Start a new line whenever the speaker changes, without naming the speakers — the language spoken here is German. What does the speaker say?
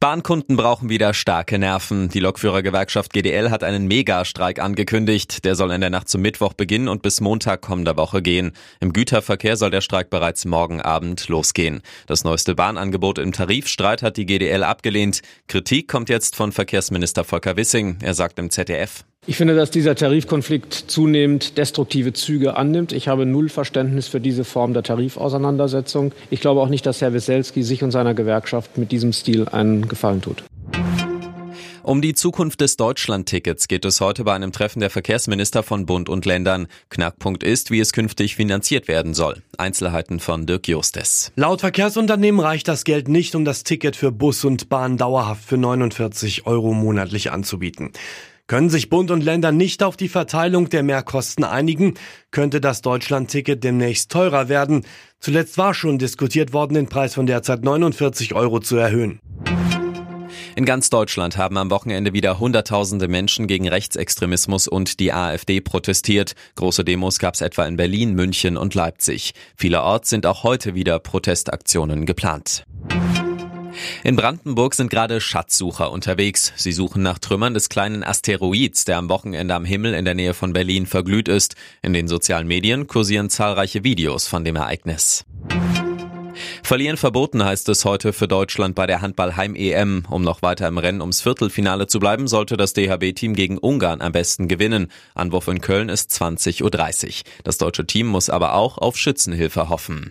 Bahnkunden brauchen wieder starke Nerven. Die Lokführergewerkschaft GDL hat einen Megastreik angekündigt. Der soll in der Nacht zum Mittwoch beginnen und bis Montag kommender Woche gehen. Im Güterverkehr soll der Streik bereits morgen Abend losgehen. Das neueste Bahnangebot im Tarifstreit hat die GDL abgelehnt. Kritik kommt jetzt von Verkehrsminister Volker Wissing. Er sagt im ZDF.
Ich finde, dass dieser Tarifkonflikt zunehmend destruktive Züge annimmt. Ich habe null Verständnis für diese Form der Tarifauseinandersetzung. Ich glaube auch nicht, dass Herr Wieselski sich und seiner Gewerkschaft mit diesem Stil einen Gefallen tut.
Um die Zukunft des Deutschlandtickets geht es heute bei einem Treffen der Verkehrsminister von Bund und Ländern. Knackpunkt ist, wie es künftig finanziert werden soll. Einzelheiten von Dirk Justes.
Laut Verkehrsunternehmen reicht das Geld nicht, um das Ticket für Bus und Bahn dauerhaft für 49 Euro monatlich anzubieten. Können sich Bund und Länder nicht auf die Verteilung der Mehrkosten einigen, könnte das Deutschlandticket demnächst teurer werden. Zuletzt war schon diskutiert worden, den Preis von derzeit 49 Euro zu erhöhen.
In ganz Deutschland haben am Wochenende wieder Hunderttausende Menschen gegen Rechtsextremismus und die AfD protestiert. Große Demos gab es etwa in Berlin, München und Leipzig. Vielerorts sind auch heute wieder Protestaktionen geplant. In Brandenburg sind gerade Schatzsucher unterwegs. Sie suchen nach Trümmern des kleinen Asteroids, der am Wochenende am Himmel in der Nähe von Berlin verglüht ist. In den sozialen Medien kursieren zahlreiche Videos von dem Ereignis. Verlieren verboten heißt es heute für Deutschland bei der Handball-Heim-EM. Um noch weiter im Rennen ums Viertelfinale zu bleiben, sollte das DHB-Team gegen Ungarn am besten gewinnen. Anwurf in Köln ist 20.30 Uhr. Das deutsche Team muss aber auch auf Schützenhilfe hoffen.